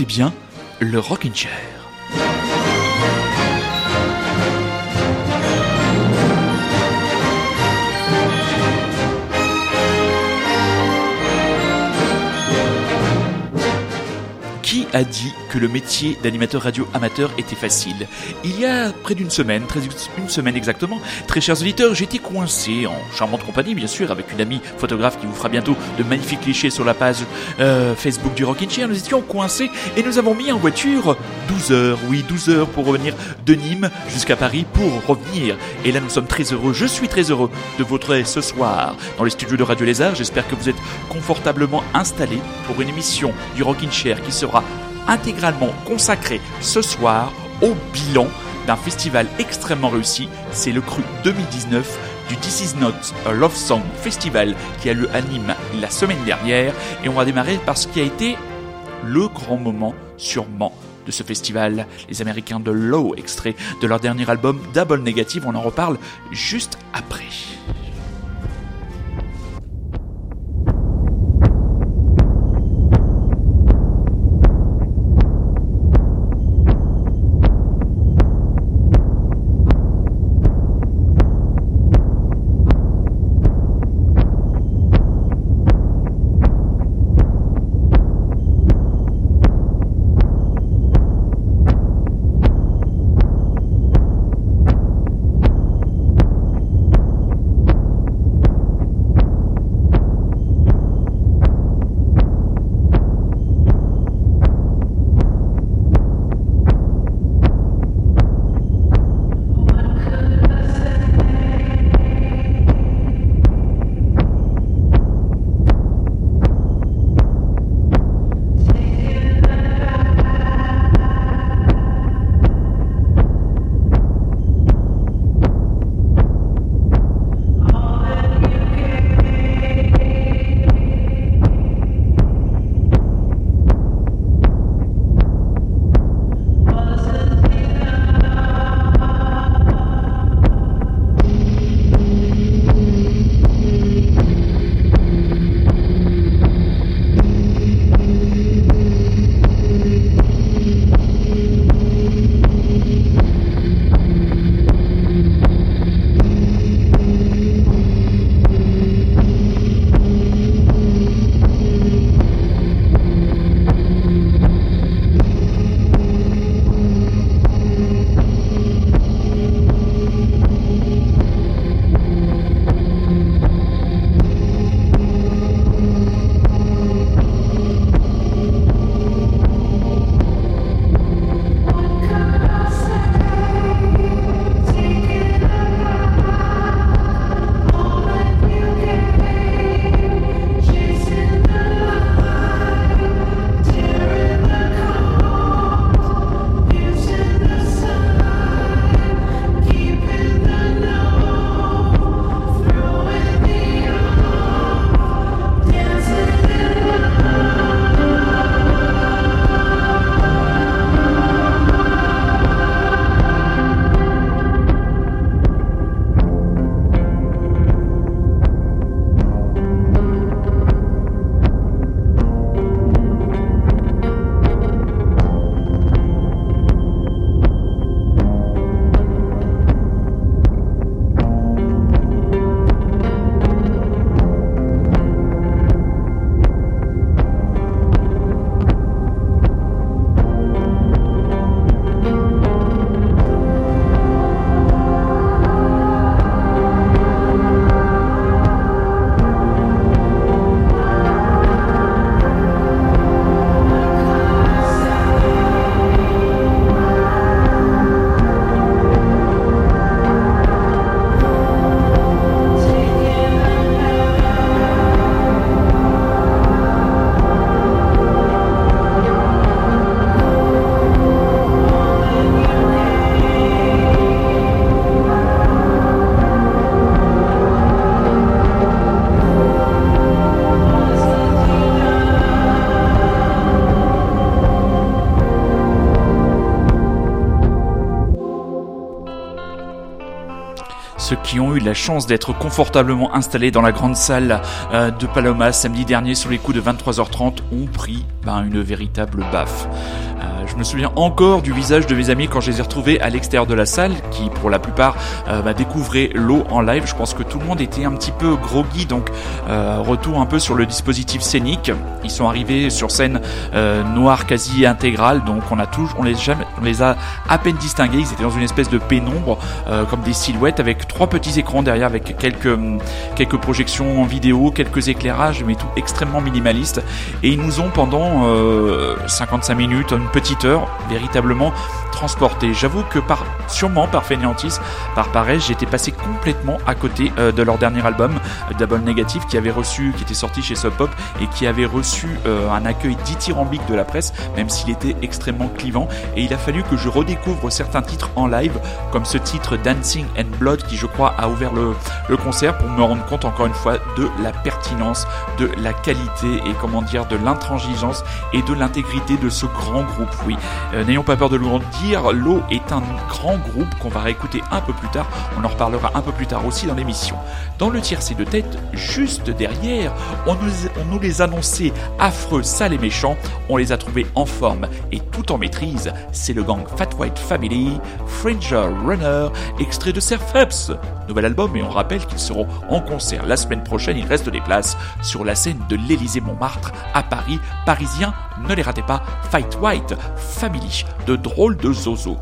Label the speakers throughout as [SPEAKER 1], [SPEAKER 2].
[SPEAKER 1] écoutez bien le Rockin' Chair. Qui a dit que le métier d'animateur radio amateur était facile Il y a près d'une semaine, très, une semaine exactement, très chers auditeurs, j'étais coincé en charmante compagnie, bien sûr, avec une amie photographe qui vous fera bientôt de magnifiques clichés sur la page euh, Facebook du Rockin' Chair. Nous étions coincés et nous avons mis en voiture 12 heures, oui, 12 heures pour revenir de Nîmes jusqu'à Paris pour revenir. Et là, nous sommes très heureux, je suis très heureux de votre ce soir dans les studios de Radio Lézard. J'espère que vous êtes confortablement installés pour une émission du Rockin' Chair qui sera intégralement consacré ce soir au bilan d'un festival extrêmement réussi. C'est le Cru 2019 du This Is Not Love Song Festival qui a lieu à Nîmes la semaine dernière. Et on va démarrer par ce qui a été le grand moment sûrement de ce festival, les Américains de Low, extrait de leur dernier album Double Negative. On en reparle juste après. Qui ont eu la chance d'être confortablement installés dans la grande salle euh, de Paloma samedi dernier sur les coups de 23h30 ont pris ben, une véritable baffe. Euh, je me souviens encore du visage de mes amis quand je les ai retrouvés à l'extérieur de la salle, qui pour la plupart euh, bah, découvraient l'eau en live. Je pense que tout le monde était un petit peu groggy, donc euh, retour un peu sur le dispositif scénique. Ils sont arrivés sur scène euh, noire quasi intégrale, donc on a tous, on les, jamais, on les a à peine distingués. Ils étaient dans une espèce de pénombre, euh, comme des silhouettes, avec trois petits écrans derrière, avec quelques quelques projections en vidéo, quelques éclairages, mais tout extrêmement minimaliste. Et ils nous ont pendant 55 minutes, une petite véritablement transporté. J'avoue que par, sûrement par fainéantise, par paresse, j'étais passé complètement à côté euh, de leur dernier album, Double Negative, qui avait reçu, qui était sorti chez Sub Pop et qui avait reçu euh, un accueil dithyrambique de la presse, même s'il était extrêmement clivant. Et il a fallu que je redécouvre certains titres en live, comme ce titre Dancing and Blood, qui je crois a ouvert le concert pour me rendre compte encore une fois de la pertinence, de la qualité et comment dire, de l'intransigeance et de l'intégrité de ce grand groupe. Oui, euh, n'ayons pas peur de le dire, L'eau est un grand groupe qu'on va réécouter un peu plus tard. On en reparlera un peu plus tard aussi dans l'émission. Dans le tiercé de tête, juste derrière, on nous, on nous les annonçait affreux, sales et méchants. On les a trouvés en forme et tout en maîtrise. C'est le gang Fat White Family, Fringer Runner, extrait de Surfaps. Nouvel album et on rappelle qu'ils seront en concert la semaine prochaine. Il reste des places sur la scène de l'Élysée Montmartre à Paris. Parisiens, ne les ratez pas. Fight White Family, de drôles de zozo.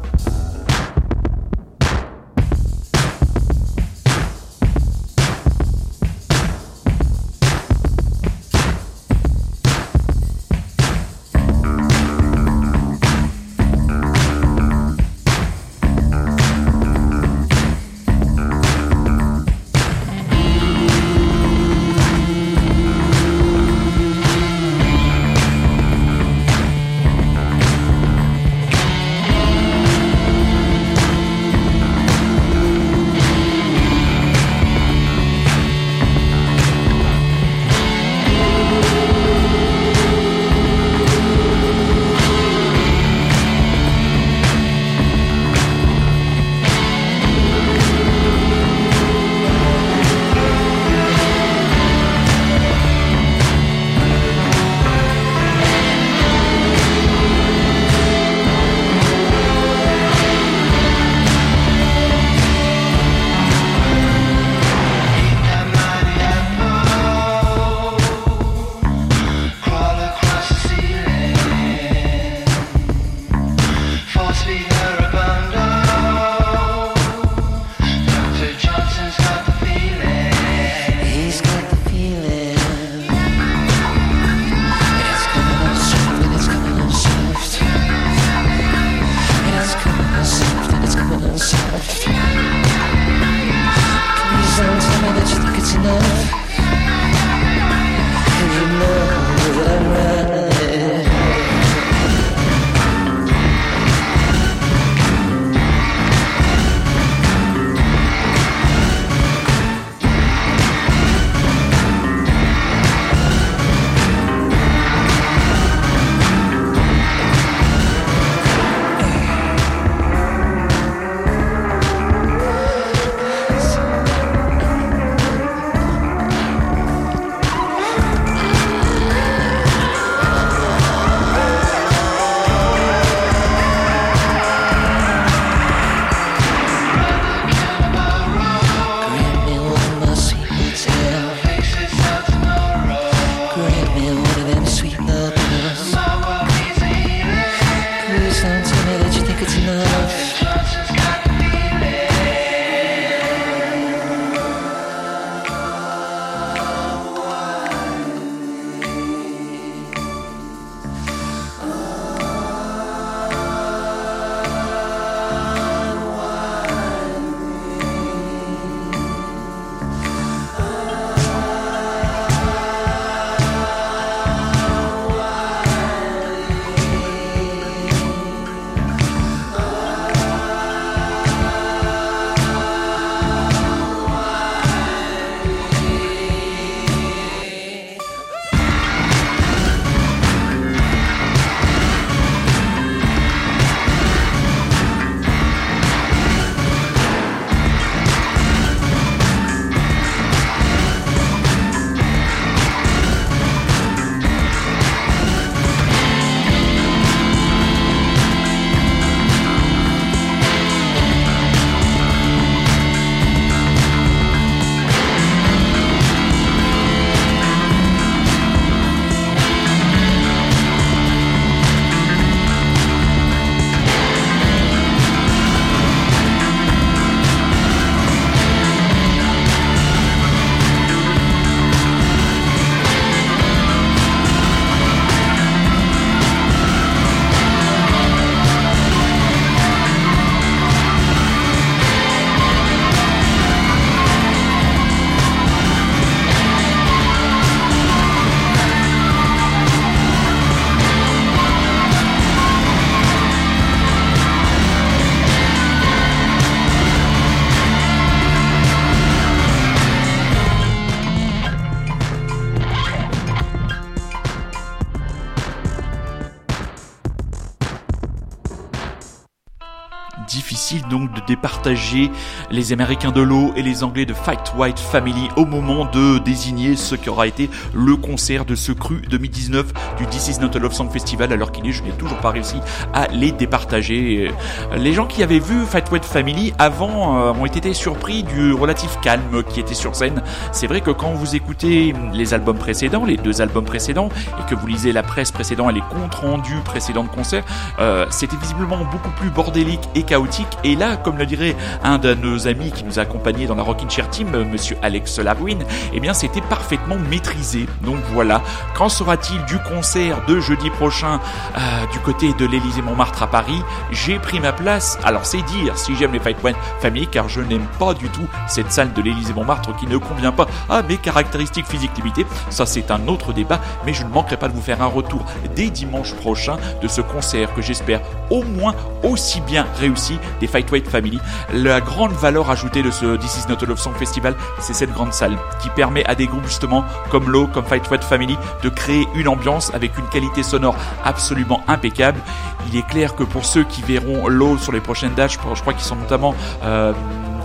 [SPEAKER 1] Difficile départager les Américains de l'eau et les Anglais de Fight White Family au moment de désigner ce qui aura été le concert de ce cru 2019 du This Is Not a Love Song Festival alors qu'il est, je n'ai toujours pas réussi à les départager. Les gens qui avaient vu Fight White Family avant euh, ont été surpris du relatif calme qui était sur scène. C'est vrai que quand vous écoutez les albums précédents, les deux albums précédents, et que vous lisez la presse précédente et les comptes rendus précédents de concert, euh, c'était visiblement beaucoup plus bordélique et chaotique. Et là, comme le dirait un de nos amis qui nous a accompagnés dans la Rockin' Chair Team, euh, monsieur Alex Larwin, eh bien c'était parfaitement maîtrisé. Donc voilà, qu'en sera-t-il du concert de jeudi prochain euh, du côté de l'Élysée Montmartre à Paris? J'ai pris ma place. Alors c'est dire si j'aime les Fight One Family, car je n'aime pas du tout cette salle de l'Élysée Montmartre qui ne convient pas à mes caractéristiques physiques limitées. Ça c'est un autre débat, mais je ne manquerai pas de vous faire un retour dès dimanche prochain de ce concert que j'espère au moins aussi bien réussi des Fight White Family. La grande valeur ajoutée de ce This Is Not Love Song Festival, c'est cette grande salle qui permet à des groupes justement comme Low, comme Fight White Family de créer une ambiance avec une qualité sonore absolument impeccable. Il est clair que pour ceux qui verront Low sur les prochaines dates, je crois qu'ils sont notamment euh,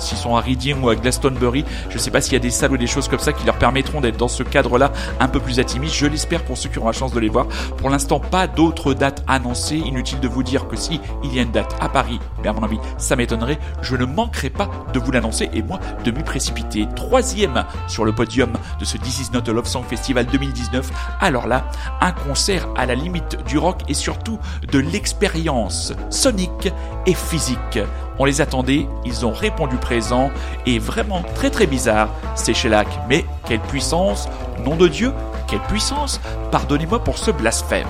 [SPEAKER 1] s'ils sont à Reading ou à Glastonbury. Je ne sais pas s'il y a des salles ou des choses comme ça qui leur permettront d'être dans ce cadre-là un peu plus intimiste. Je l'espère pour ceux qui auront la chance de les voir. Pour l'instant, pas d'autres dates annoncées. Inutile de vous dire que si il y a une date à Paris, mais à mon avis, ça m'étonnerait. Je ne manquerai pas de vous l'annoncer et moi de m'y précipiter. Troisième sur le podium de ce This Is Not a Love Song Festival 2019. Alors là, un concert à la limite du rock et surtout de l'expérience sonique et physique. On les attendait, ils ont répondu présent et vraiment très très bizarre, c'est Shellac. Mais quelle puissance, nom de Dieu, quelle puissance, pardonnez-moi pour ce blasphème.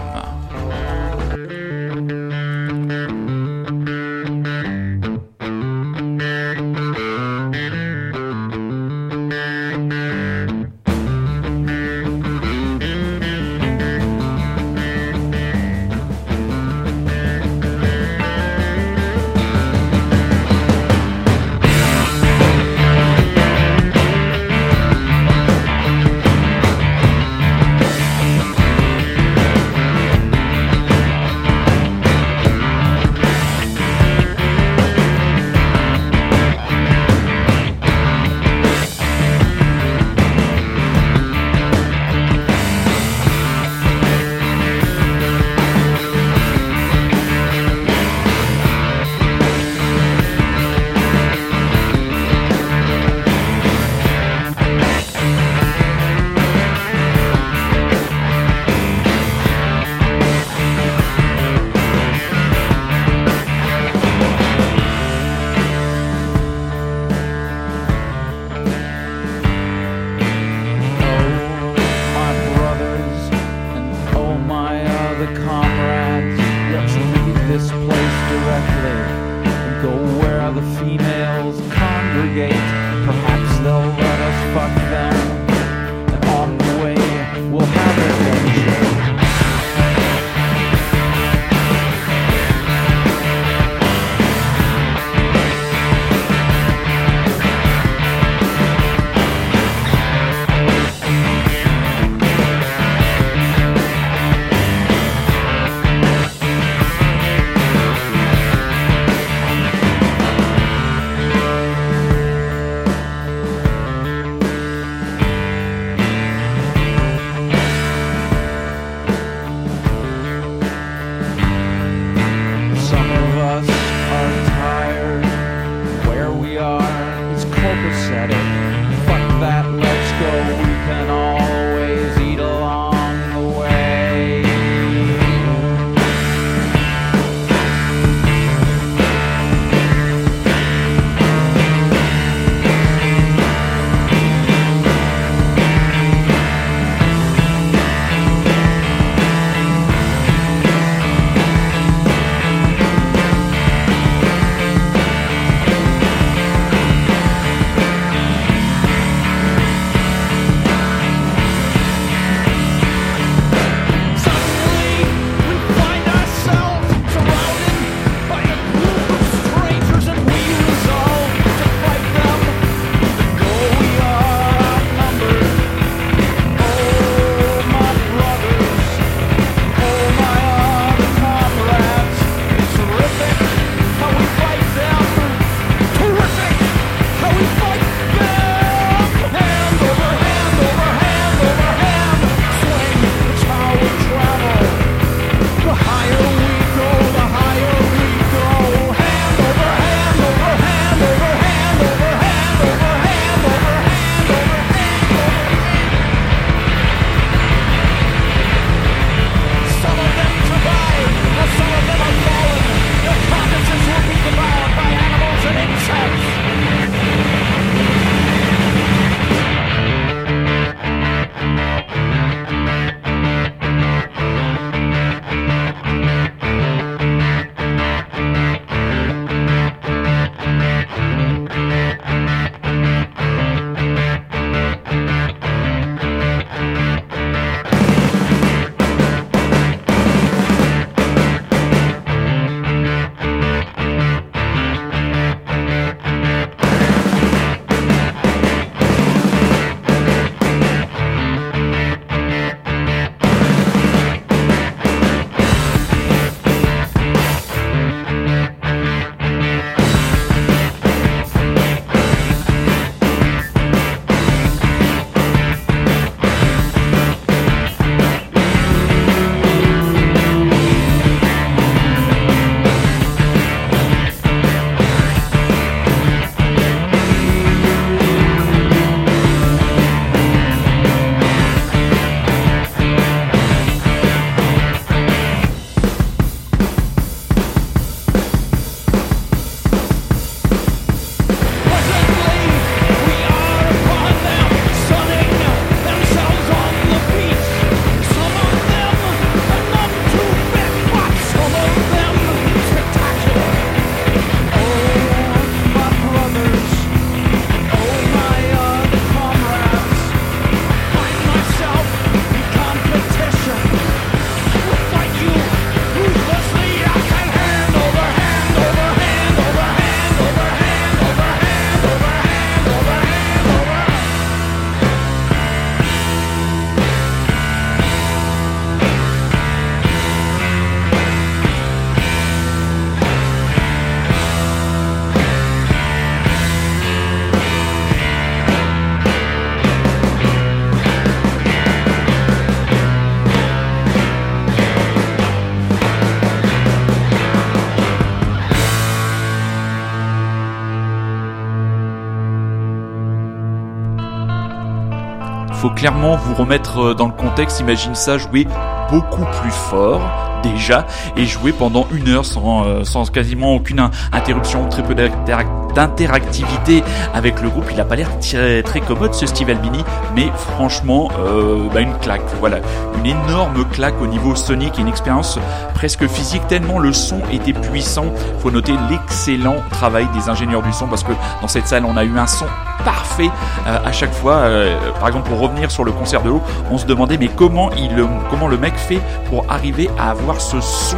[SPEAKER 1] Clairement vous remettre dans le contexte. Imagine ça jouer beaucoup plus fort déjà et jouer pendant une heure sans, euh, sans quasiment aucune interruption, très peu d'interactivité avec le groupe. Il a pas l'air très, très commode ce Steve Albini, mais franchement, euh, bah une claque. Voilà, une énorme claque au niveau sonique une expérience presque physique tellement le son était puissant. Faut noter l'excellent travail des ingénieurs du son parce que dans cette salle on a eu un son parfait euh, à chaque fois. Euh, par exemple, pour revenir sur le concert de l'eau, on se demandait mais comment il, comment le mec fait pour arriver à avoir ce son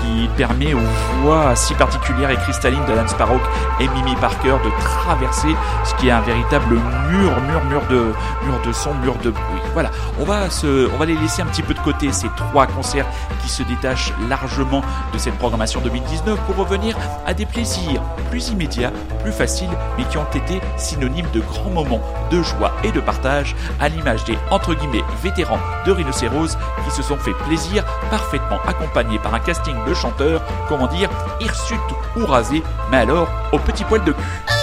[SPEAKER 1] qui permet aux voix si particulières et cristallines de Lance Parrock et Mimi Parker de traverser ce qui est un véritable mur, mur, mur de, mur de son, mur de bruit. Voilà, on va se, on va les laisser un petit peu de côté ces trois concerts qui se détachent largement de cette programmation 2019 pour revenir à des plaisirs plus immédiats, plus faciles, mais qui ont été synonymes de grands moments de joie et de partage, à l'image des entre guillemets vétérans de Rhinocéros qui se sont fait plaisir, parfaitement accompagnés par un casting de chanteurs, comment dire, hirsutes ou rasés, mais alors au petit poil de cul.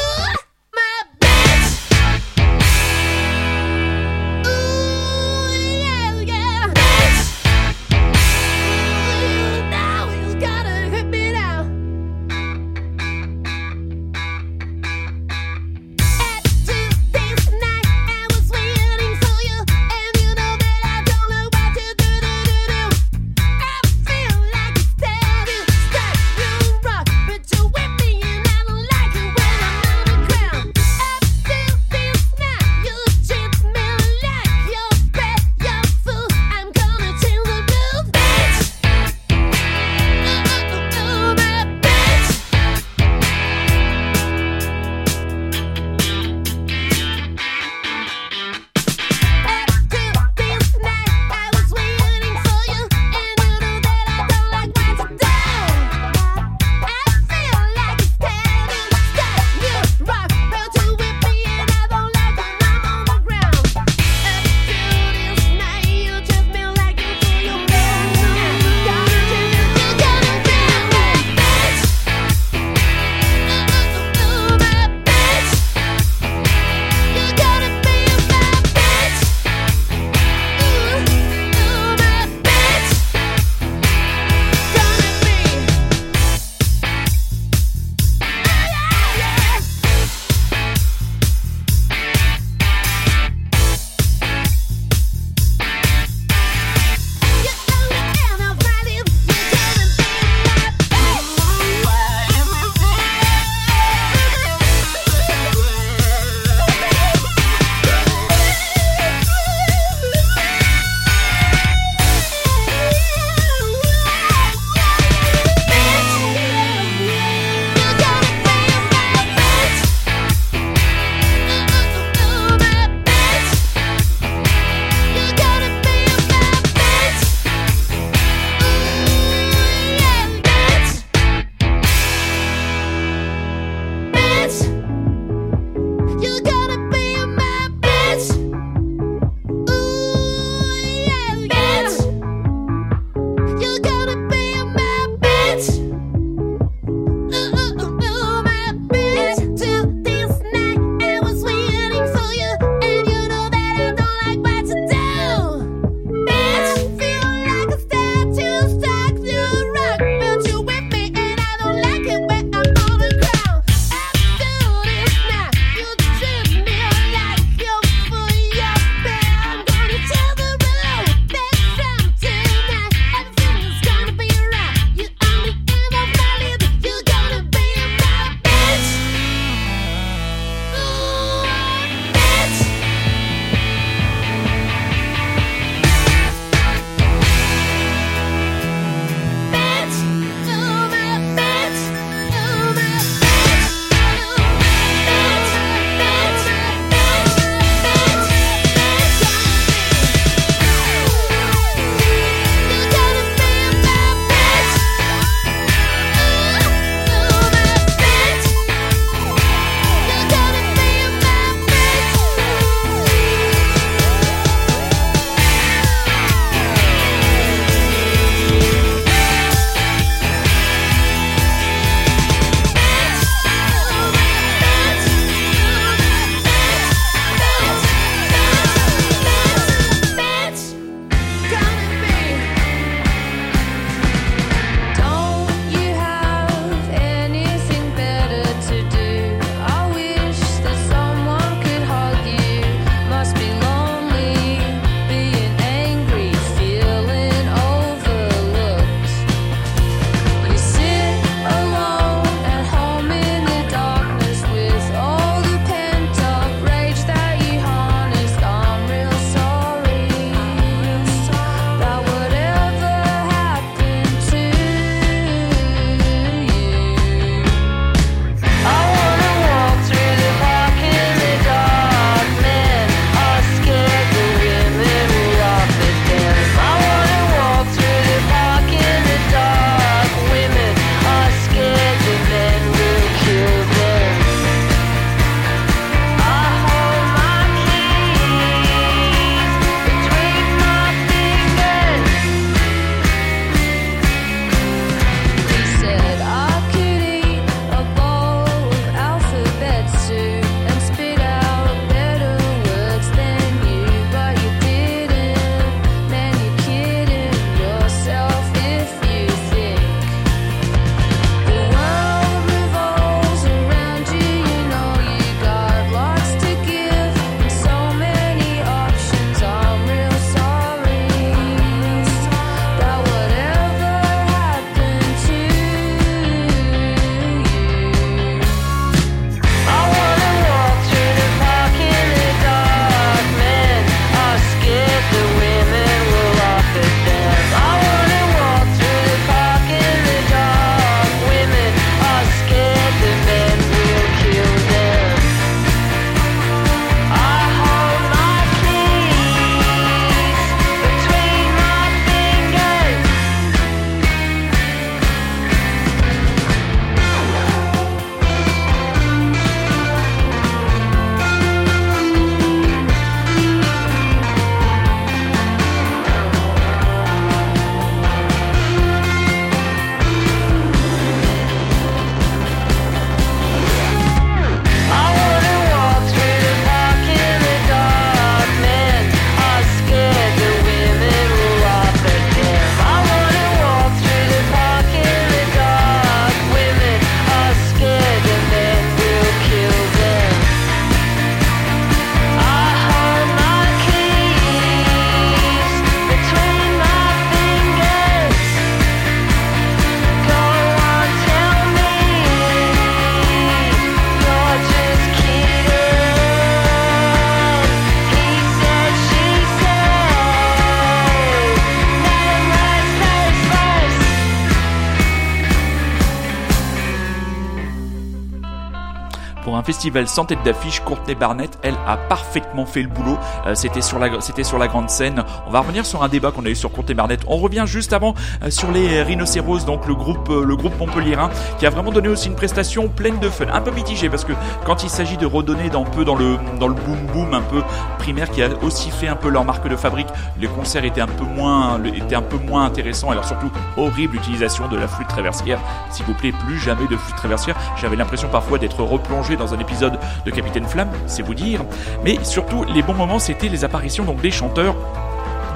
[SPEAKER 1] Festival sans tête d'affiche, Courtney Barnett, elle, a parfaitement fait le boulot. Euh, c'était sur la, c'était sur la grande scène. On va revenir sur un débat qu'on a eu sur Courtney Barnett. On revient juste avant euh, sur les Rhinocéros, donc le groupe, euh, le groupe montpelliérain, qui a vraiment donné aussi une prestation pleine de fun, un peu mitigée parce que quand il s'agit de redonner un peu dans le, dans le boom boom un peu primaire, qui a aussi fait un peu leur marque de fabrique, les concerts étaient un peu moins, étaient un peu moins intéressants. Alors surtout horrible utilisation de la flûte traversière. S'il vous plaît, plus jamais de flûte traversière. J'avais l'impression parfois d'être replongé dans un épisode de Capitaine Flamme, c'est vous dire. Mais surtout, les bons moments, c'était les apparitions donc des chanteurs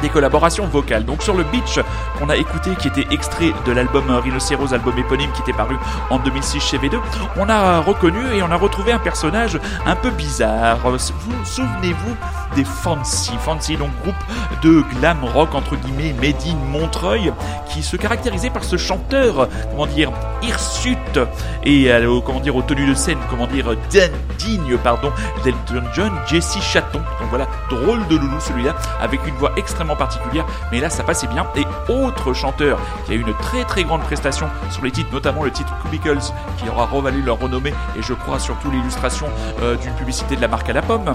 [SPEAKER 1] des collaborations vocales. Donc sur le Beach qu'on a écouté, qui était extrait de l'album Rhinocéros, album éponyme qui était paru en 2006 chez V2, on a reconnu et on a retrouvé un personnage un peu bizarre. Vous souvenez-vous des Fancy? Fancy, donc groupe de glam rock entre guillemets made in Montreuil, qui se caractérisait par ce chanteur, comment dire, hirsute et euh, comment dire aux tenues de scène, comment dire digne pardon d'Elton John, Jesse Chaton. Donc voilà, drôle de loulou celui-là, avec une voix extrêmement particulière, mais là ça passait bien. Et autre chanteur qui a eu une très très grande prestation sur les titres, notamment le titre Cubicles, qui aura revalu leur renommée et je crois surtout l'illustration euh, d'une publicité de la marque à la pomme,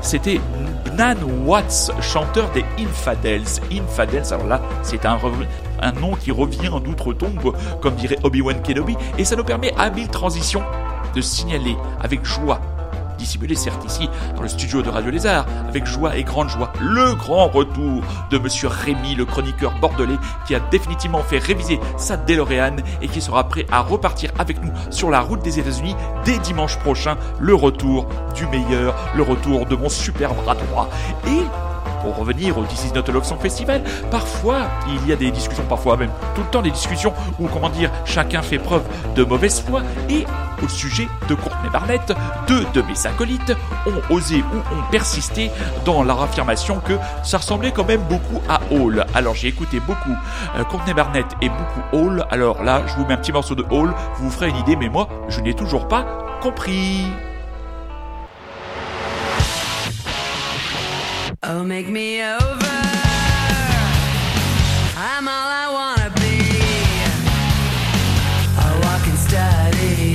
[SPEAKER 1] c'était Nan Watts, chanteur des Infadels. Infadels, alors là c'est un un nom qui revient d'outre-tombe, comme dirait Obi-Wan Kenobi, et ça nous permet, à mille transitions, de signaler avec joie dissimulé certes ici dans le studio de Radio Lézard, avec joie et grande joie, le grand retour de Monsieur Rémy, le chroniqueur bordelais, qui a définitivement fait réviser sa DeLorean et qui sera prêt à repartir avec nous sur la route des États-Unis dès dimanche prochain. Le retour du meilleur, le retour de mon super bras droit. Et pour revenir au This is Not a Love Song Festival, parfois il y a des discussions, parfois même tout le temps des discussions où, comment dire, chacun fait preuve de mauvaise foi et au sujet de Courtney Barnett, deux de mes acolytes ont osé ou ont persisté dans leur affirmation que ça ressemblait quand même beaucoup à Hall. Alors j'ai écouté beaucoup euh, Courtney Barnett et beaucoup Hall. Alors là, je vous mets un petit morceau de Hall, vous vous ferez une idée, mais moi, je n'ai toujours pas compris. Oh, make me over. I'm all I wanna be. A walking study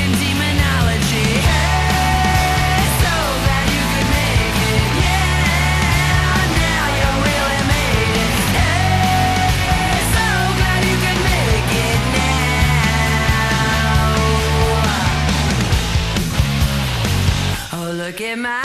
[SPEAKER 1] in demonology. Hey, so glad you could make it. Yeah, now you really made it. Hey, so glad you could make it now. Oh, look at my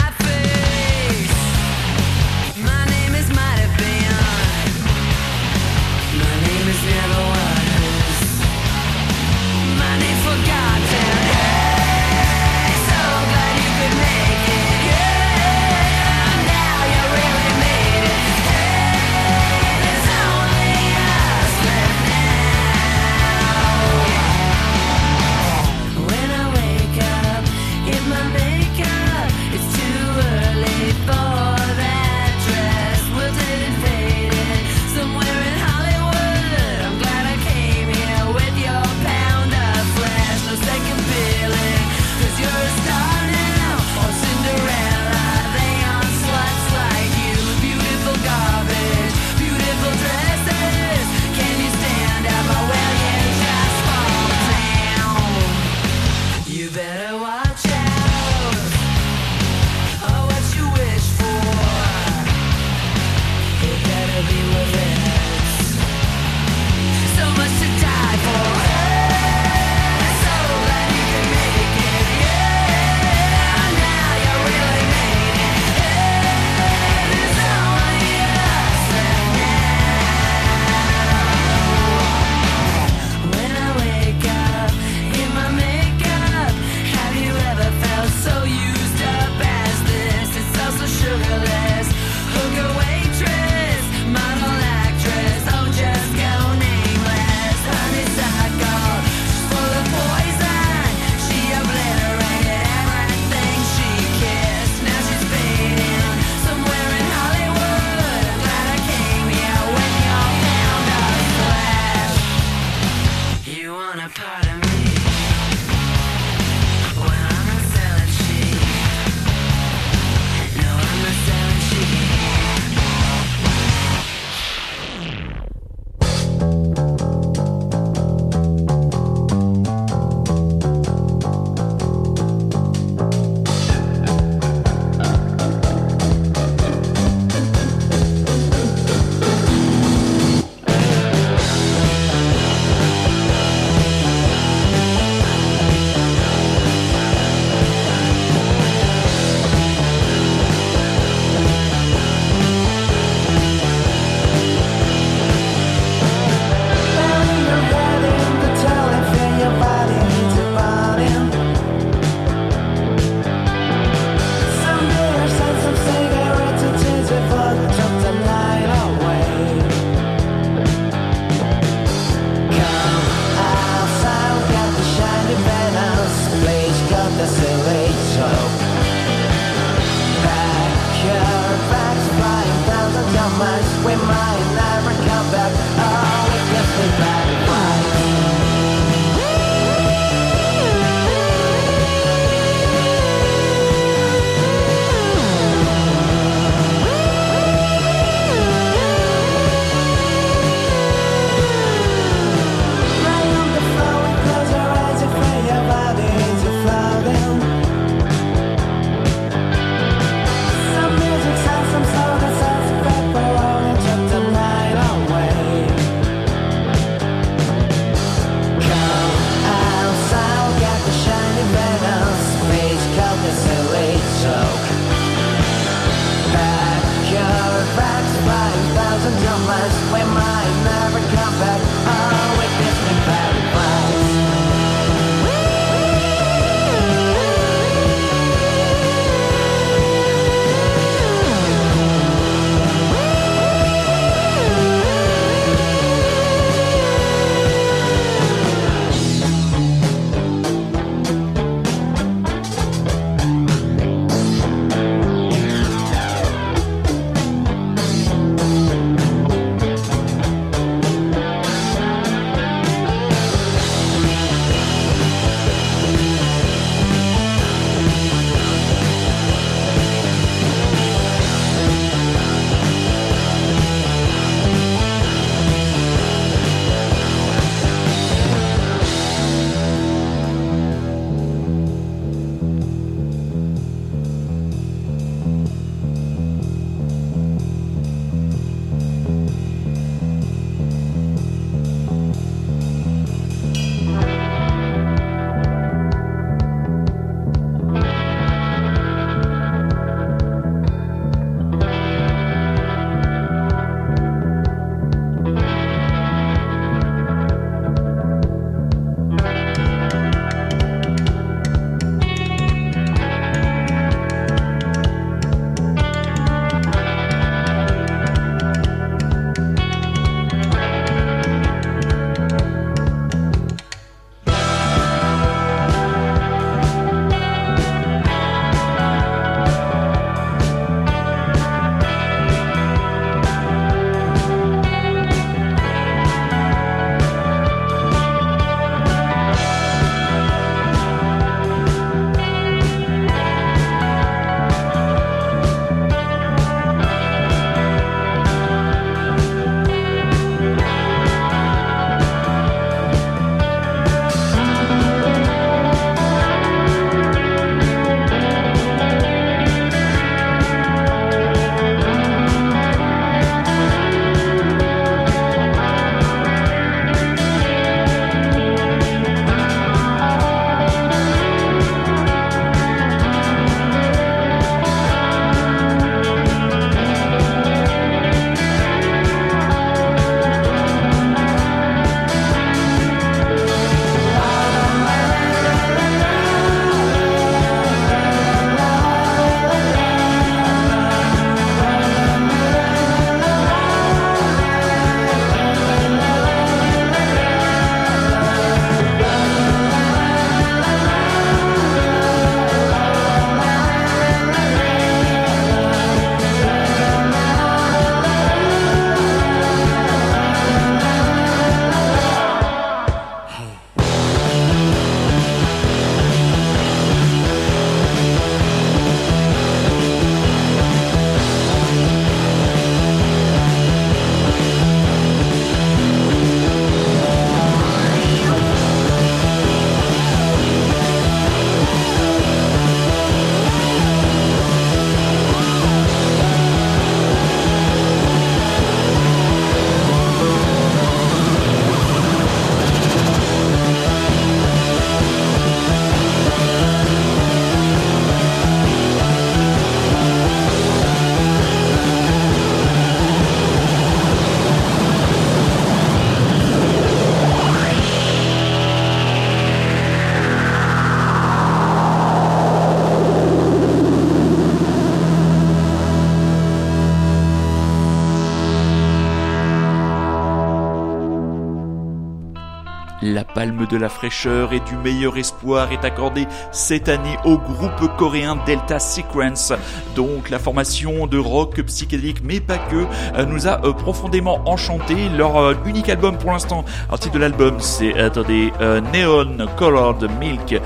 [SPEAKER 1] de la fraîcheur et du meilleur espoir est accordée cette année au groupe coréen Delta Sequence. Donc la formation de rock psychédélique, mais pas que, euh, nous a euh, profondément enchanté. Leur euh, unique album pour l'instant, un titre de l'album, c'est attendez, Neon Colored Milk,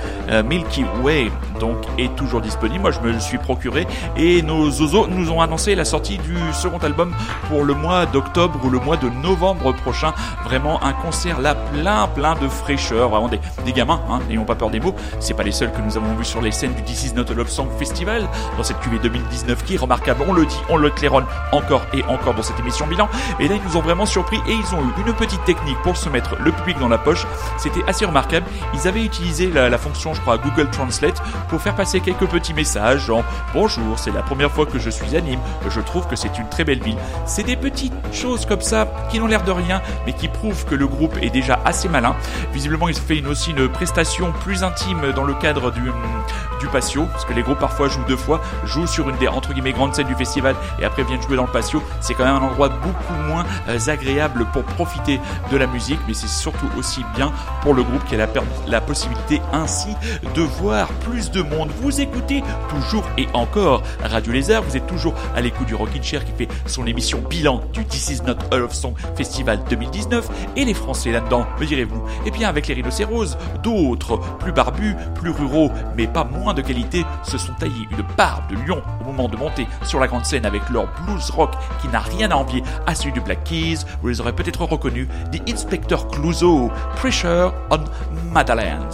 [SPEAKER 1] Milky Way, donc est toujours disponible. Moi, je me suis procuré et nos zozos nous ont annoncé la sortie du second album pour le mois d'octobre ou le mois de novembre prochain. Vraiment un concert là plein plein de fraîcheur, vraiment des, des gamins, hein, n'ayons pas peur des mots. C'est pas les seuls que nous avons vus sur les scènes du This Is Not a Love Song Festival dans cette QV 2019 qui est remarquable. On le dit, on le claironne encore et encore dans cette émission bilan. Et là, ils nous ont vraiment surpris et ils ont eu une petite technique pour se mettre le public dans la poche. C'était assez remarquable. Ils avaient utilisé la, la fonction, je crois, Google Translate pour faire passer quelques petits messages genre bonjour, c'est la première fois que je suis anime, je trouve que c'est une très belle ville. C'est des petites choses comme ça qui n'ont l'air de rien, mais qui prouvent que le groupe est déjà assez malin. Visiblement, ils ont fait une, aussi une prestation plus intime dans le cadre du, patio, parce que les groupes parfois jouent deux fois, jouent sur une des entre guillemets grandes scènes du festival et après viennent jouer dans le patio. C'est quand même un endroit beaucoup moins euh, agréable pour profiter de la musique, mais c'est surtout aussi bien pour le groupe qui a la possibilité ainsi de voir plus de monde. Vous écoutez toujours et encore Radio Lézard, vous êtes toujours à l'écoute du Rockin' Chair qui fait son émission bilan du This Is Not All of Song Festival 2019 et les Français là-dedans, me direz-vous? Eh bien avec les rhinocéros, d'autres, plus barbus, plus ruraux, mais pas moins de qualité, se sont taillés une barbe de lion au moment de monter sur la grande scène avec leur blues rock qui n'a rien à envier à celui du Black Keys. Vous les aurez peut-être reconnus, The Inspector Clouseau, Pressure on Madeleines.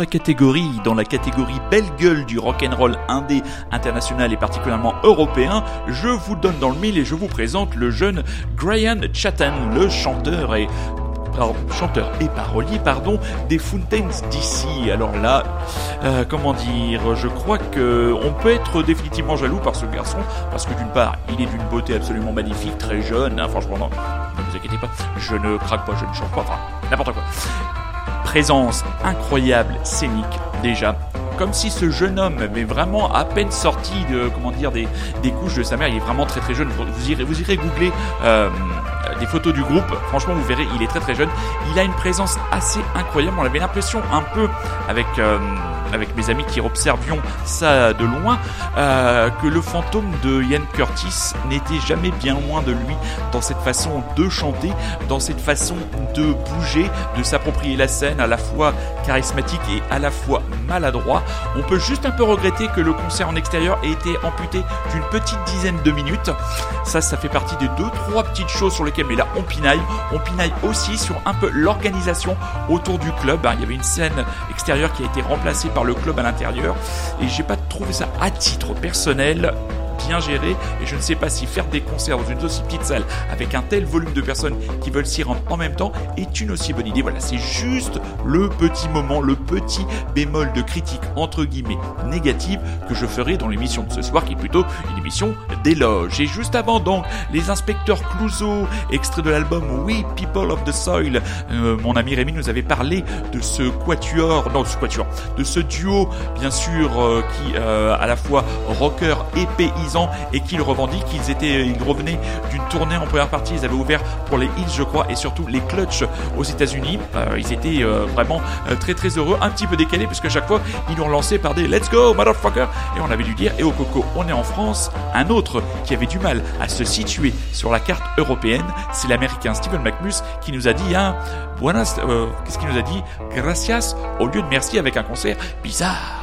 [SPEAKER 1] La catégorie, dans la catégorie belle gueule du rock'n'roll indé international et particulièrement européen, je vous donne dans le mille et je vous présente le jeune Brian Chattan, le chanteur et chanteur et parolier pardon des Fountains d'ici. Alors là, euh, comment dire, je crois que on peut être définitivement jaloux par ce garçon parce que d'une part, il est d'une beauté absolument magnifique, très jeune. hein, franchement, ne vous inquiétez pas, je ne craque pas, je ne chante pas, enfin n'importe quoi présence incroyable, scénique déjà. Comme si ce jeune homme avait vraiment à peine sorti de comment dire des, couches de sa mère. Il est vraiment très très jeune. Vous, irez vous googler euh, des photos du groupe. Franchement, vous verrez, il est très très jeune. Il a une présence assez incroyable. On avait l'impression un peu avec euh, avec mes amis qui observions ça de loin euh, que le fantôme de Ian Curtis n'était jamais bien loin de lui. Dans cette façon de chanter, dans cette façon de bouger, de s'approprier la scène à la fois charismatique et à la fois maladroit. On peut juste un peu regretter que le concert en extérieur ait été amputé d'une petite dizaine de minutes. Ça, ça fait partie des deux, trois petites choses sur lesquelles, mais là, on pinaille. On pinaille aussi sur un peu l'organisation autour du club. hein. Il y avait une scène extérieure qui a été remplacée par le club à l'intérieur et j'ai pas trouvé ça à titre personnel bien géré et je ne sais pas si faire des concerts dans une aussi petite salle avec un tel volume de personnes qui veulent s'y rendre en même temps est une aussi bonne idée. Voilà, c'est juste le petit moment, le petit bémol de critique entre guillemets négative que je ferai dans l'émission de ce soir qui est plutôt une émission d'éloge. Et juste avant donc, les inspecteurs Clouseau, extrait de l'album We People of the Soil. Euh, mon ami Rémi nous avait parlé de ce quatuor, non, ce quatuor, de ce duo, bien sûr, euh, qui euh, à la fois rocker et paysan et qu'ils revendiquent. Ils étaient, ils revenaient d'une tournée en première partie. Ils avaient ouvert pour les Hills, je crois, et surtout les Clutch aux États-Unis. ils étaient vraiment très très heureux, un petit peu décalés puisque chaque fois ils l'ont lancé par des Let's go, motherfucker, et on avait dû dire et au coco, on est en France. Un autre qui avait du mal à se situer sur la carte européenne, c'est l'américain Stephen McMus qui nous a dit un hein, euh, qu'est-ce qu'il nous a dit? Gracias au lieu de merci avec un concert bizarre.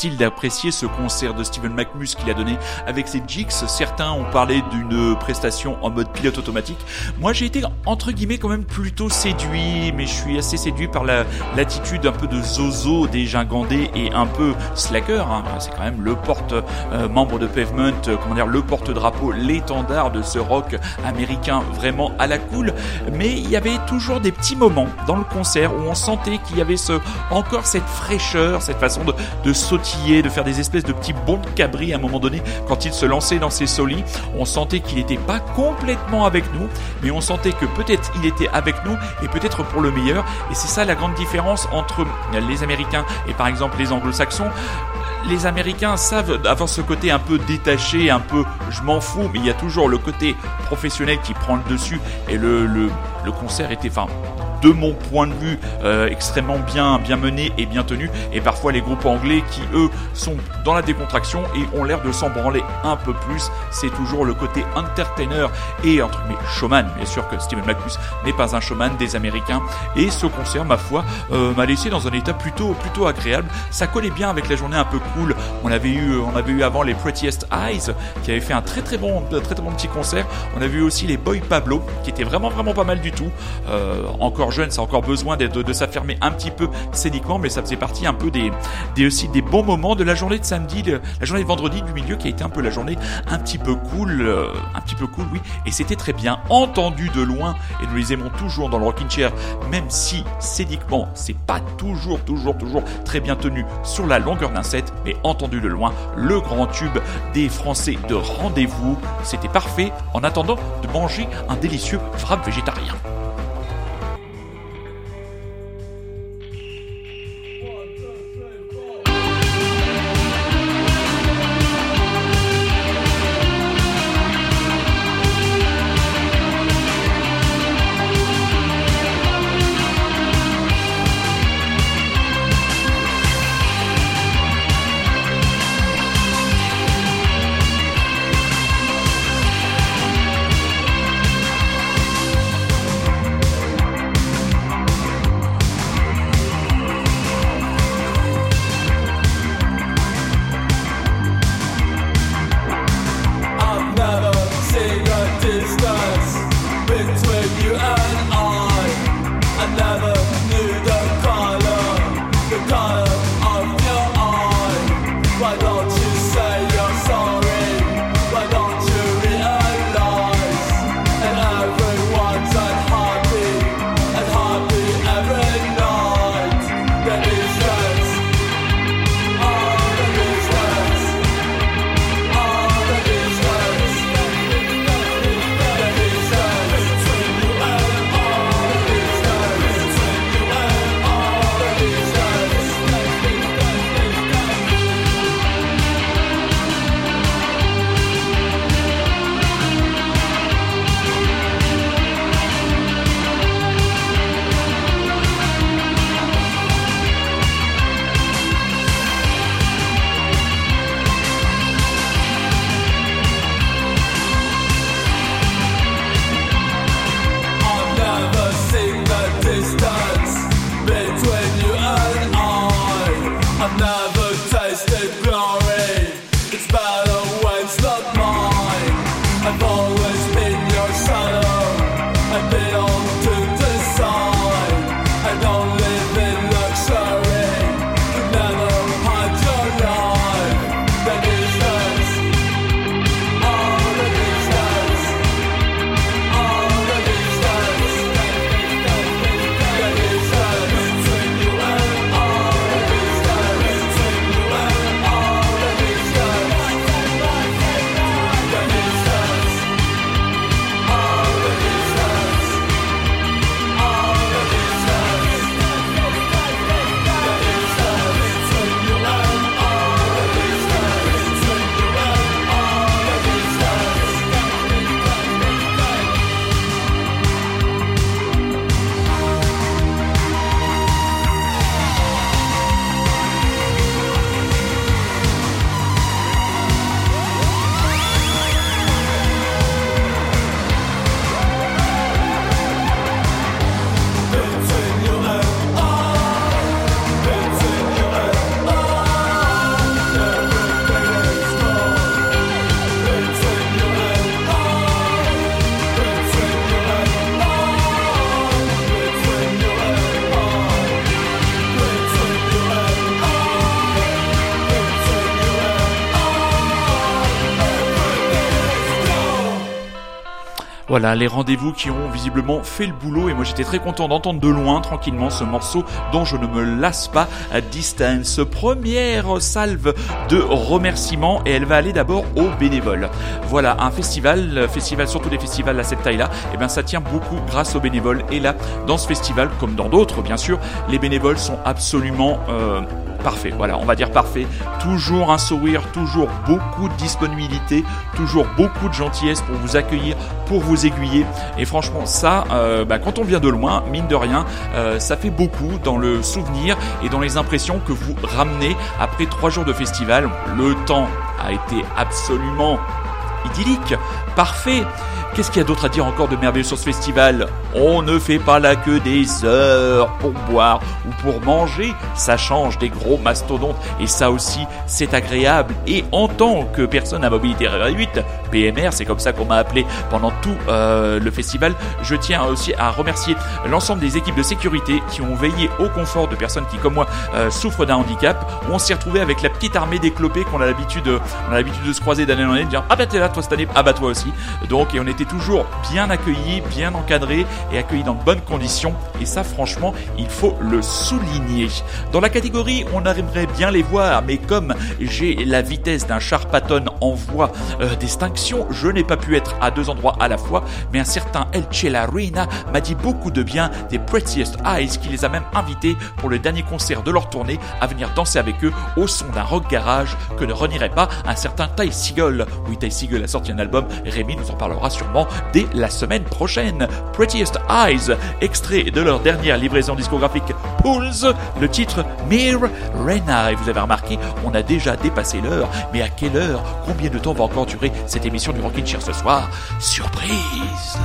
[SPEAKER 1] Difficile d'apprécier ce concert de Steven McMus qu'il a donné avec ses jigs. Certains ont parlé d'une prestation en mode pilote automatique. Moi, j'ai été entre guillemets quand même plutôt séduit, mais je suis assez séduit par la l'attitude un peu de Zozo des Gingandais et un peu slacker. Hein. C'est quand même le porte euh, de Pavement, euh, comment dire, le porte-drapeau, l'étendard de ce rock américain vraiment à la cool. Mais il y avait toujours des petits moments dans le concert où on sentait qu'il y avait ce encore cette fraîcheur, cette façon de, de de de faire des espèces de petits bonds de cabri à un moment donné quand il se lançait dans ses solis. On sentait qu'il n'était pas complètement avec nous, mais on sentait que peut-être il était avec nous et peut-être pour le meilleur. Et c'est ça la grande différence entre les Américains et par exemple les Anglo-Saxons les Américains savent avoir ce côté un peu détaché, un peu je m'en fous, mais il y a toujours le côté professionnel qui prend le dessus et le, le concert était, enfin, de mon point de vue, euh, extrêmement bien, bien mené et bien tenu. Et parfois les groupes anglais qui, eux, sont dans la décontraction et ont l'air de s'en branler un peu plus. C'est toujours le côté entertainer et entre mais showman. Bien sûr que Steven Macus n'est pas un showman des Américains. Et ce concert, ma foi, euh, m'a laissé dans un état plutôt, plutôt agréable. Ça collait bien avec la journée un peu cool. On avait eu, on avait eu avant les Prettiest Eyes qui avaient fait un très très bon, très très bon petit concert. On a vu aussi les Boy Pablo qui étaient vraiment vraiment pas mal du tout. Euh, encore jeune, ça a encore besoin de, de, s'affirmer un petit peu scéniquement, mais ça faisait partie un peu des, aussi des bons moments de la journée de samedi, la journée de vendredi du milieu qui a été un peu la journée un petit peu cool, euh, un petit peu cool, oui, et c'était très bien entendu de loin, et nous les aimons toujours dans le rocking chair, même si scéniquement c'est pas toujours, toujours, toujours très bien tenu sur la longueur d'un set, mais entendu de loin, le grand tube des Français de rendez-vous, c'était parfait en attendant de manger un délicieux wrap végétarien. Uh... Voilà, les rendez-vous qui ont visiblement fait le boulot et moi j'étais très content d'entendre de loin tranquillement ce morceau dont je ne me lasse pas à distance. Première salve de remerciements et elle va aller d'abord aux bénévoles. Voilà, un festival, festival surtout des festivals à cette taille-là, et eh bien ça tient beaucoup grâce aux bénévoles et là dans ce festival comme dans d'autres bien sûr, les bénévoles sont absolument euh, parfait. Voilà, on va dire parfait. Toujours un sourire, toujours beaucoup de disponibilité, toujours beaucoup de gentillesse pour vous accueillir, pour vous aiguiller. Et franchement, ça, euh, bah, quand on vient de loin, mine de rien, euh, ça fait beaucoup dans le souvenir et dans les impressions que vous ramenez après trois jours de festival. Le temps a été absolument idyllique, parfait. Qu'est-ce qu'il y a d'autre à dire encore de merveilleux sur ce festival? On ne fait pas là que des heures pour boire ou pour manger, ça change des gros mastodontes et ça aussi c'est agréable. Et en tant que personne à mobilité réduite, PMR, c'est comme ça qu'on m'a appelé pendant tout euh, le festival, je tiens aussi à remercier l'ensemble des équipes de sécurité qui ont veillé au confort de personnes qui comme moi euh, souffrent d'un handicap. On s'est retrouvé avec la petite armée déclopée qu'on a l'habitude, on a l'habitude de se croiser d'année en année, de dire ah bah t'es là toi cette année, ah bah toi aussi. Donc et on était toujours bien accueillis, bien encadrés et accueillis dans de bonnes conditions. Et ça, franchement, il faut le souligner. Dans la catégorie, on aimerait bien les voir, mais comme j'ai la vitesse d'un charpaton en voie euh, d'extinction, je n'ai pas pu être à deux endroits à la fois. Mais un certain El Chelarina m'a dit beaucoup de bien des Prettiest Eyes, qui les a même invités pour le dernier concert de leur tournée à venir danser avec eux au son d'un rock garage que ne renierait pas un certain Ty Seagull. Oui, Ty Seagull a sorti un album, Rémi nous en parlera sur dès la semaine prochaine. Prettiest Eyes, extrait de leur dernière livraison discographique Pools, le titre Mir Rena. Et vous avez remarqué, on a déjà dépassé l'heure, mais à quelle heure? Combien de temps va encore durer cette émission du Rockin' Chair ce soir? Surprise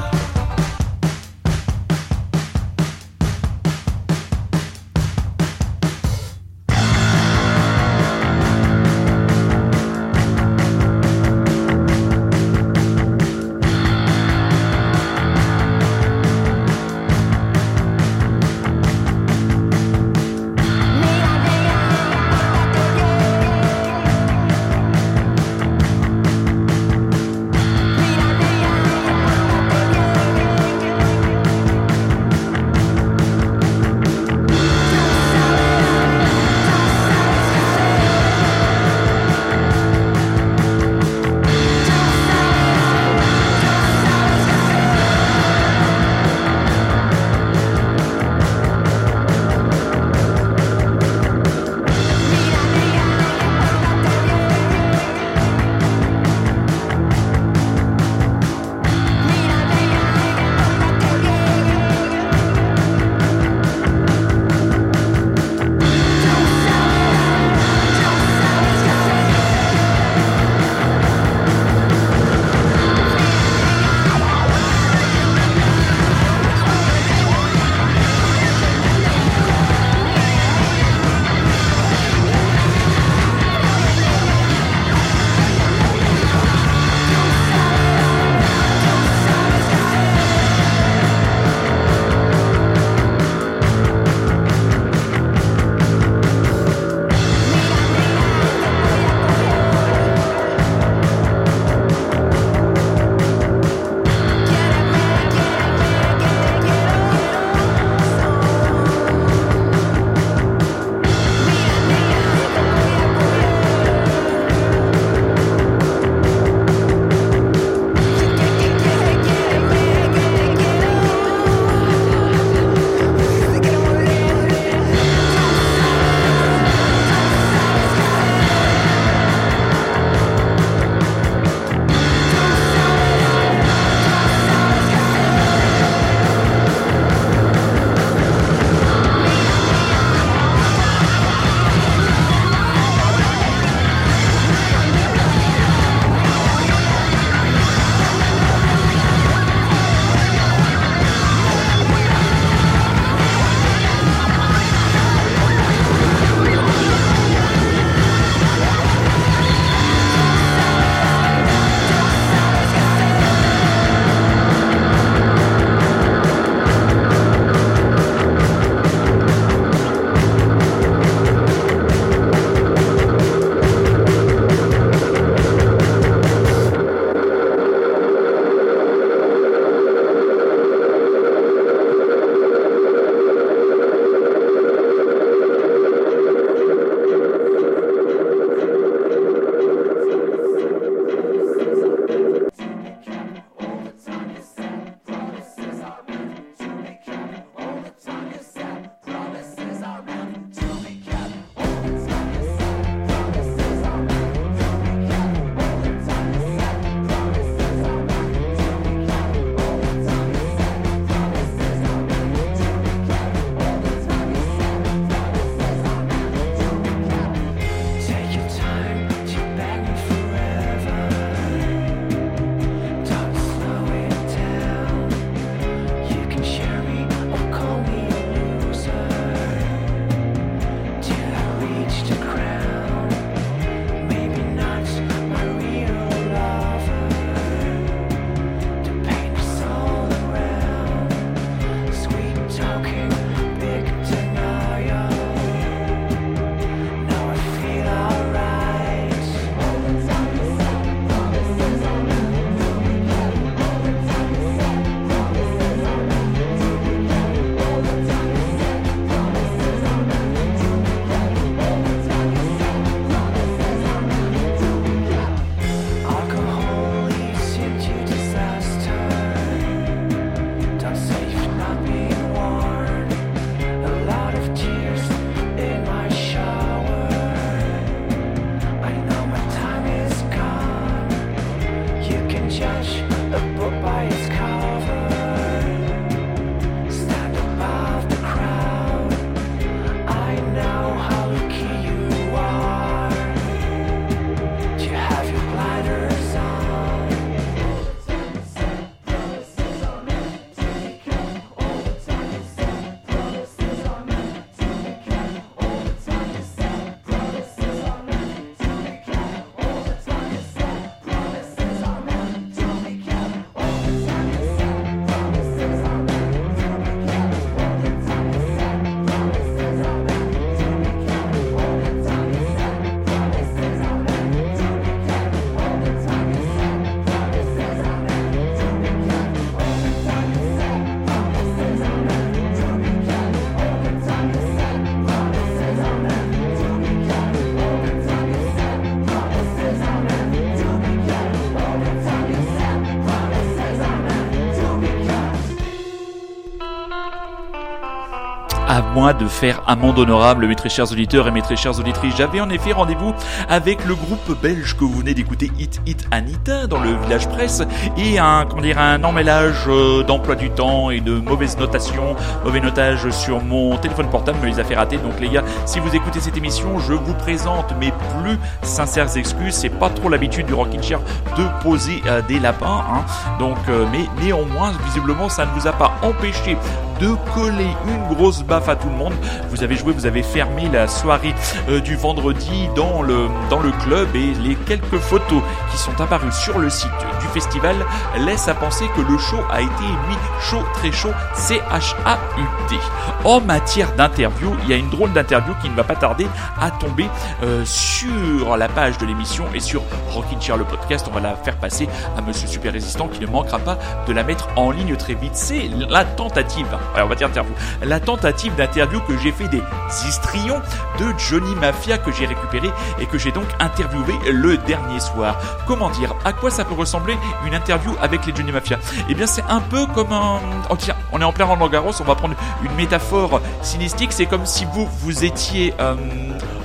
[SPEAKER 1] de faire amende honorable, mes très chers auditeurs et mes très chères auditrices. J'avais en effet rendez-vous avec le groupe belge que vous venez d'écouter, Hit Hit Anita, dans le village presse, et un, comment dire, un emmêlage euh, d'emploi du temps et de mauvaises notations, mauvais notage sur mon téléphone portable me les a fait rater. Donc les gars, si vous écoutez cette émission, je vous présente mes plus sincères excuses. C'est pas trop l'habitude du Rockin' Chair de poser euh, des lapins, hein. Donc, euh, mais néanmoins, visiblement, ça ne vous a pas empêché de coller une grosse baffe à tout le monde. Vous avez joué, vous avez fermé la soirée euh, du vendredi dans le, dans le club et les quelques photos qui sont apparues sur le site du festival laissent à penser que le show a été nuit chaud, très chaud, C-H-A-U-T. En matière d'interview, il y a une drôle d'interview qui ne va pas tarder à tomber euh, sur la page de l'émission et sur Rockin' Chair le podcast. On va la faire passer à Monsieur Super Résistant qui ne manquera pas de la mettre en ligne très vite. C'est la tentative alors on va dire interview, la tentative d'interview que j'ai fait des histrions de Johnny Mafia que j'ai récupéré et que j'ai donc interviewé le dernier soir. Comment dire? À quoi ça peut ressembler une interview avec les Johnny Mafia? Eh bien c'est un peu comme un... Oh on est en plein Roland Garros, on va prendre une métaphore cynistique, c'est comme si vous, vous étiez... Euh,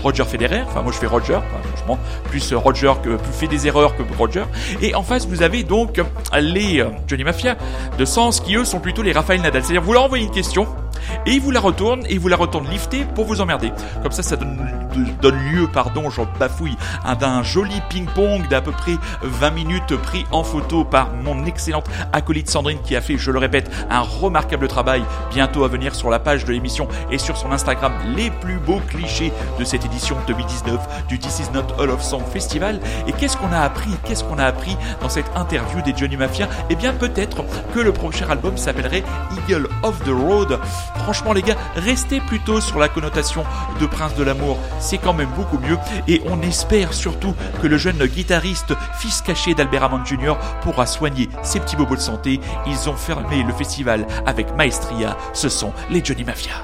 [SPEAKER 1] Roger Federer, enfin moi je fais Roger, franchement, plus Roger que plus fait des erreurs que Roger. Et en face vous avez donc les euh, Johnny Mafia de sens qui eux sont plutôt les Rafael Nadal. C'est-à-dire vous leur envoyez une question et il vous la retourne et il vous la retourne liftée pour vous emmerder. Comme ça, ça donne, donne lieu, pardon, j'en bafouille, d'un joli ping-pong d'à peu près 20 minutes pris en photo par mon excellente acolyte Sandrine qui a fait, je le répète, un remarquable travail bientôt à venir sur la page de l'émission et sur son Instagram les plus beaux clichés de cette édition 2019 du This Is Not All of Song Festival. Et qu'est-ce qu'on a appris Qu'est-ce qu'on a appris dans cette interview des Johnny Mafia? Eh bien, peut-être que le prochain album s'appellerait Eagle of the Road. Franchement, les gars, restez plutôt sur la connotation de Prince de l'amour. C'est quand même beaucoup mieux. Et on espère surtout que le jeune guitariste, fils caché d'Albert Hammond Jr., pourra soigner ses petits bobos de santé. Ils ont fermé le festival avec maestria. Ce sont les Johnny Mafia.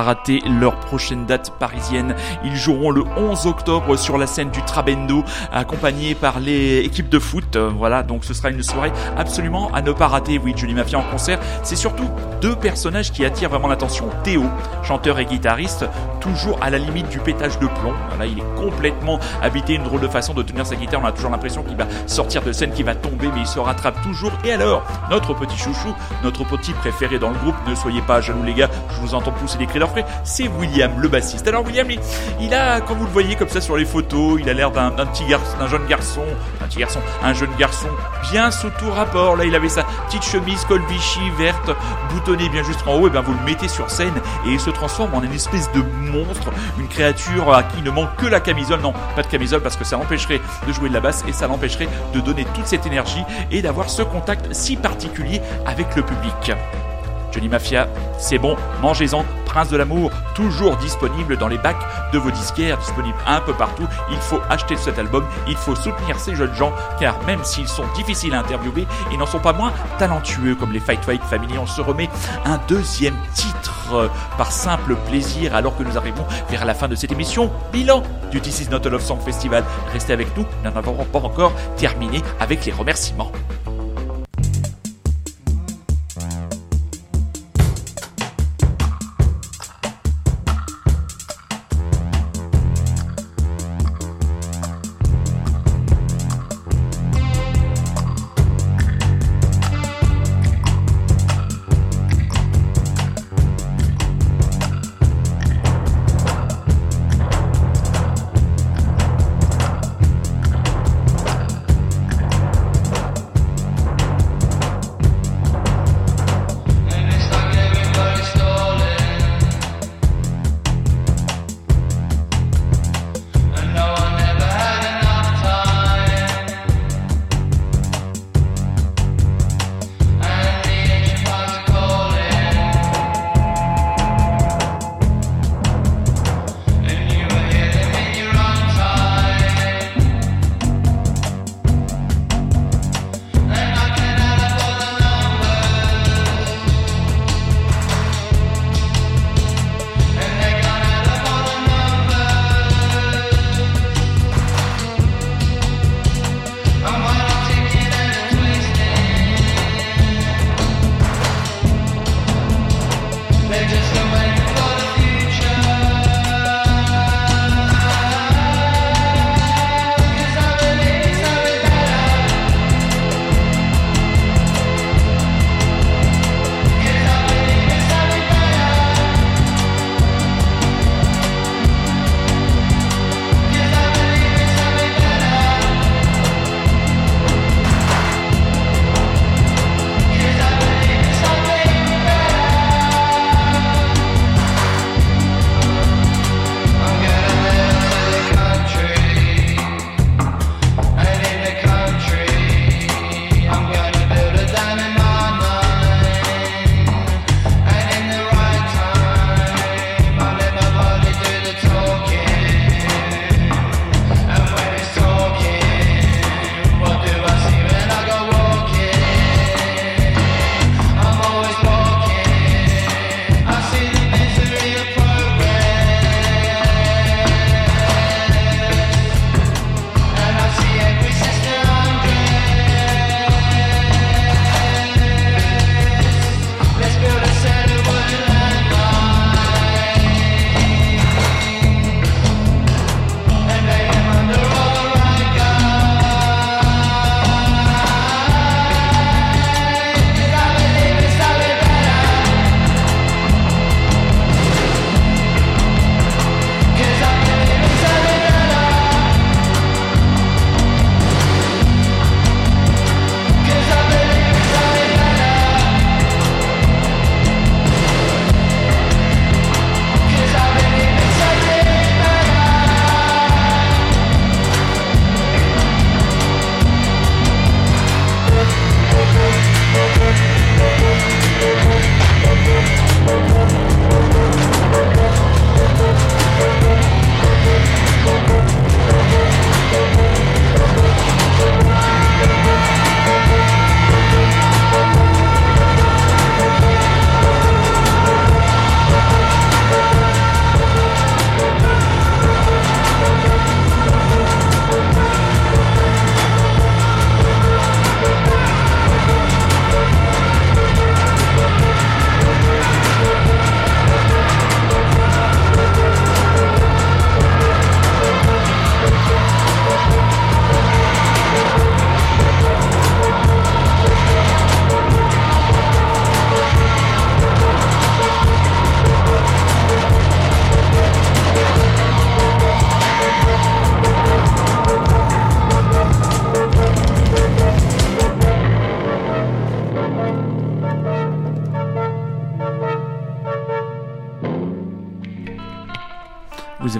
[SPEAKER 1] Rater leur prochaine date parisienne. Ils joueront le 11 octobre sur la scène du Trabendo, accompagnés par les équipes de foot. Euh, voilà, donc ce sera une soirée absolument à ne pas rater. Oui, Johnny Mafia en concert, c'est surtout deux personnages qui attirent vraiment l'attention. Théo, chanteur et guitariste, toujours à la limite du pétage de plomb. Voilà, il est complètement habité, une drôle de façon de tenir sa guitare. On a toujours l'impression qu'il va sortir de scène, qu'il va tomber, mais il se rattrape toujours. Et alors, notre petit chouchou, notre petit préféré dans le groupe, ne soyez pas jaloux les gars, je vous entends pousser des cris d'orfraie, c'est William, le bassiste. Alors William, il, a, comme vous le voyez comme ça sur les photos, il a l'air d'un petit garçon, d'un jeune garçon, un petit garçon, un jeune garçon bien sous tout rapport. Là, il avait sa petite chemise col Vichy verte, boutonnée bien juste en haut. Et bien, vous le mettez sur scène et il se transforme en une espèce de monstre, une créature à qui ne manque que la camisole. Non, pas de camisole parce que ça l'empêcherait de jouer de la basse et ça l'empêcherait de donner toute cette énergie et d'avoir ce contact si particulier avec le public. Johnny Mafia, c'est bon, mangez-en, Prince de l'amour, toujours disponible dans les bacs de vos disquaires, disponible un peu partout. Il faut acheter cet album, il faut soutenir ces jeunes gens, car même s'ils sont difficiles à interviewer, ils n'en sont pas moins talentueux comme les Fight Fight Family. On se remet un deuxième titre euh, par simple plaisir alors que nous arrivons vers la fin de cette émission. Bilan du This Is Not a Love Song Festival. Restez avec nous, nous n'en avons pas encore terminé avec les remerciements.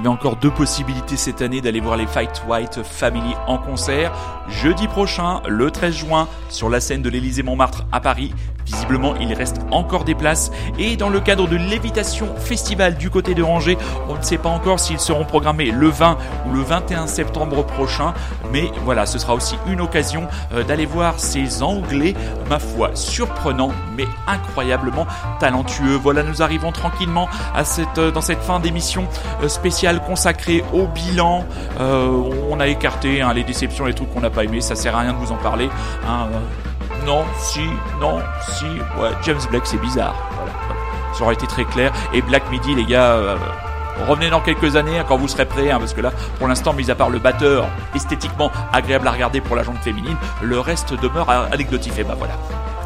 [SPEAKER 1] avez encore deux possibilités cette année d'aller voir les Fight White Family en concert. Jeudi prochain, le 13 juin, sur la scène de l'Élysée Montmartre à Paris. Visiblement, il reste encore des places. Et dans le cadre de l'évitation festival du côté de Angers, on ne sait pas encore s'ils seront programmés le 20 ou le 21 septembre prochain. Mais voilà, ce sera aussi une occasion euh, d'aller voir ces Anglais, ma foi, surprenants, mais incroyablement talentueux. Voilà, nous arrivons tranquillement à cette, euh, dans cette fin d'émission euh, spéciale consacrée au bilan. on a écarté hein, les déceptions, les trucs qu'on n'a pas aimés, ça sert à rien de vous en parler. Hein, non, si, non, si, ouais, James Blake c'est bizarre. Voilà. Ça aurait été très clair. Et Black Midi, les gars, euh, revenez dans quelques années hein, quand vous serez prêts, parce que là, pour l'instant, mis à part le batteur, esthétiquement agréable à regarder pour la jambe féminine, le reste demeure anecdotique. Et bah voilà.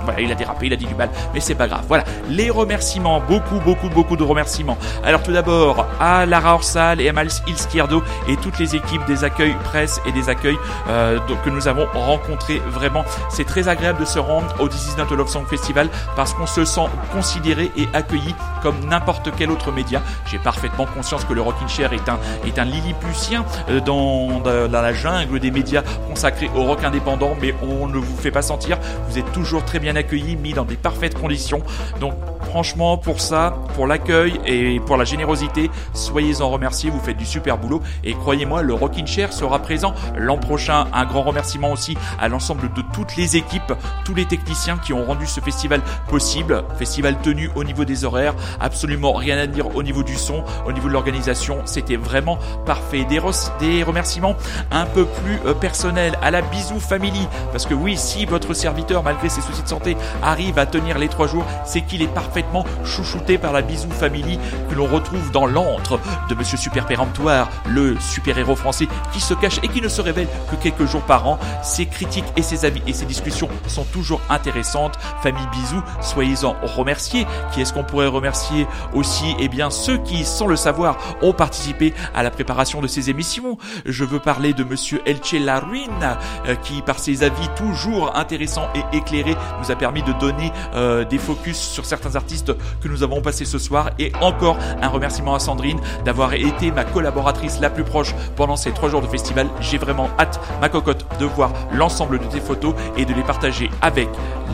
[SPEAKER 1] Voilà, il a dérapé, il a dit du mal, mais c'est pas grave. Voilà, les remerciements, beaucoup, beaucoup, beaucoup de remerciements. Alors tout d'abord à Lara Orsal et à Mal Izquierdo et toutes les équipes des accueils presse et des accueils euh, que nous avons rencontrés. Vraiment, c'est très agréable de se rendre au This Is Love Song Festival parce qu'on se sent considéré et accueilli comme n'importe quel autre média. J'ai parfaitement conscience que le Rockin' Chair est un, est un lilliputien euh, dans, dans la jungle des médias consacrés au rock indépendant, mais on ne vous fait pas sentir. Vous êtes toujours très bien accueilli, mis dans des parfaites conditions. Donc franchement, pour ça, pour l'accueil et pour la générosité, soyez-en remerciés, vous faites du super boulot. Et croyez-moi, le Rockin' Chair sera présent l'an prochain. Un grand remerciement aussi à l'ensemble de toutes les équipes, tous les techniciens qui ont rendu ce festival possible. Festival tenu au niveau des horaires, absolument rien à dire au niveau du son, au niveau de l'organisation. C'était vraiment parfait. Des, des remerciements un peu plus euh, personnels à la Bisou Family. Parce que oui, si votre serviteur, malgré ses soucis de santé, arrive à tenir les trois jours, c'est qu'il est parfaitement chouchouté par la Bisou Family que l'on retrouve dans l'antre de Monsieur Super Péremptoire, le super-héros français qui se cache et qui ne se révèle que quelques jours par an. Ses critiques et ses avis et ses discussions sont toujours intéressantes. Famille Bisou, soyez-en remerciés. Qui est-ce qu'on pourrait remercier aussi? Eh bien, ceux qui, sans le savoir, ont participé à la préparation de ces émissions. Je veux parler de Monsieur Elche Laruine, euh, qui, par ses avis toujours intéressants et éclairés, nous a permis de donner euh, des focus sur certains artistes que nous avons passés ce soir. Et encore un remerciement à Sandrine d'avoir été ma collaboratrice la plus proche pendant ces trois jours de festival. J'ai vraiment hâte, ma cocotte, de voir l'ensemble de tes photos et de les partager avec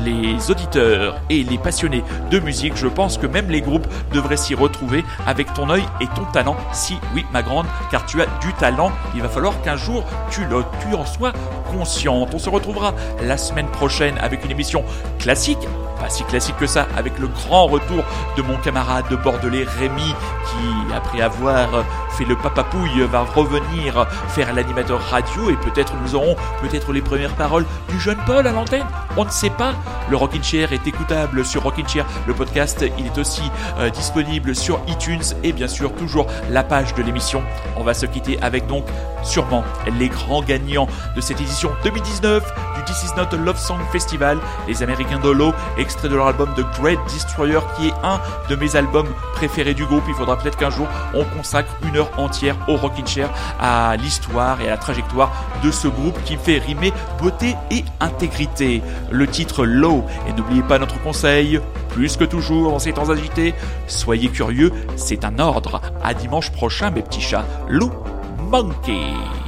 [SPEAKER 1] les auditeurs et les passionnés de musique. Je pense que même les groupes devraient s'y retrouver avec ton œil et ton talent. Si oui, ma grande, car tu as du talent, il va falloir qu'un jour tu, le, tu en sois consciente. On se retrouvera la semaine prochaine avec une émission classique, pas si classique que ça, avec le grand retour de mon camarade de Bordelais Rémi, qui, après avoir fait le papapouille, va revenir faire l'animateur radio et peut-être nous aurons peut-être les premières paroles du jeune Paul à l'antenne. On ne sait pas. Le Rockin' Chair est écoutable sur Rockin' Chair, le podcast. Il est aussi euh, disponible sur iTunes et bien sûr toujours la page de l'émission. On va se quitter avec donc sûrement les grands gagnants de cette édition 2019 du This Is Not Love Song Festival, les Américains Dolo, de leur album The Great Destroyer, qui est un de mes albums préférés du groupe. Il faudra peut-être qu'un jour on consacre une heure entière au Rockin' Chair, à l'histoire et à la trajectoire de ce groupe qui fait rimer beauté et intégrité. Le titre Low, et n'oubliez pas notre conseil, plus que toujours dans ces temps agités, soyez curieux, c'est un ordre. À dimanche prochain mes petits chats. Low Monkey.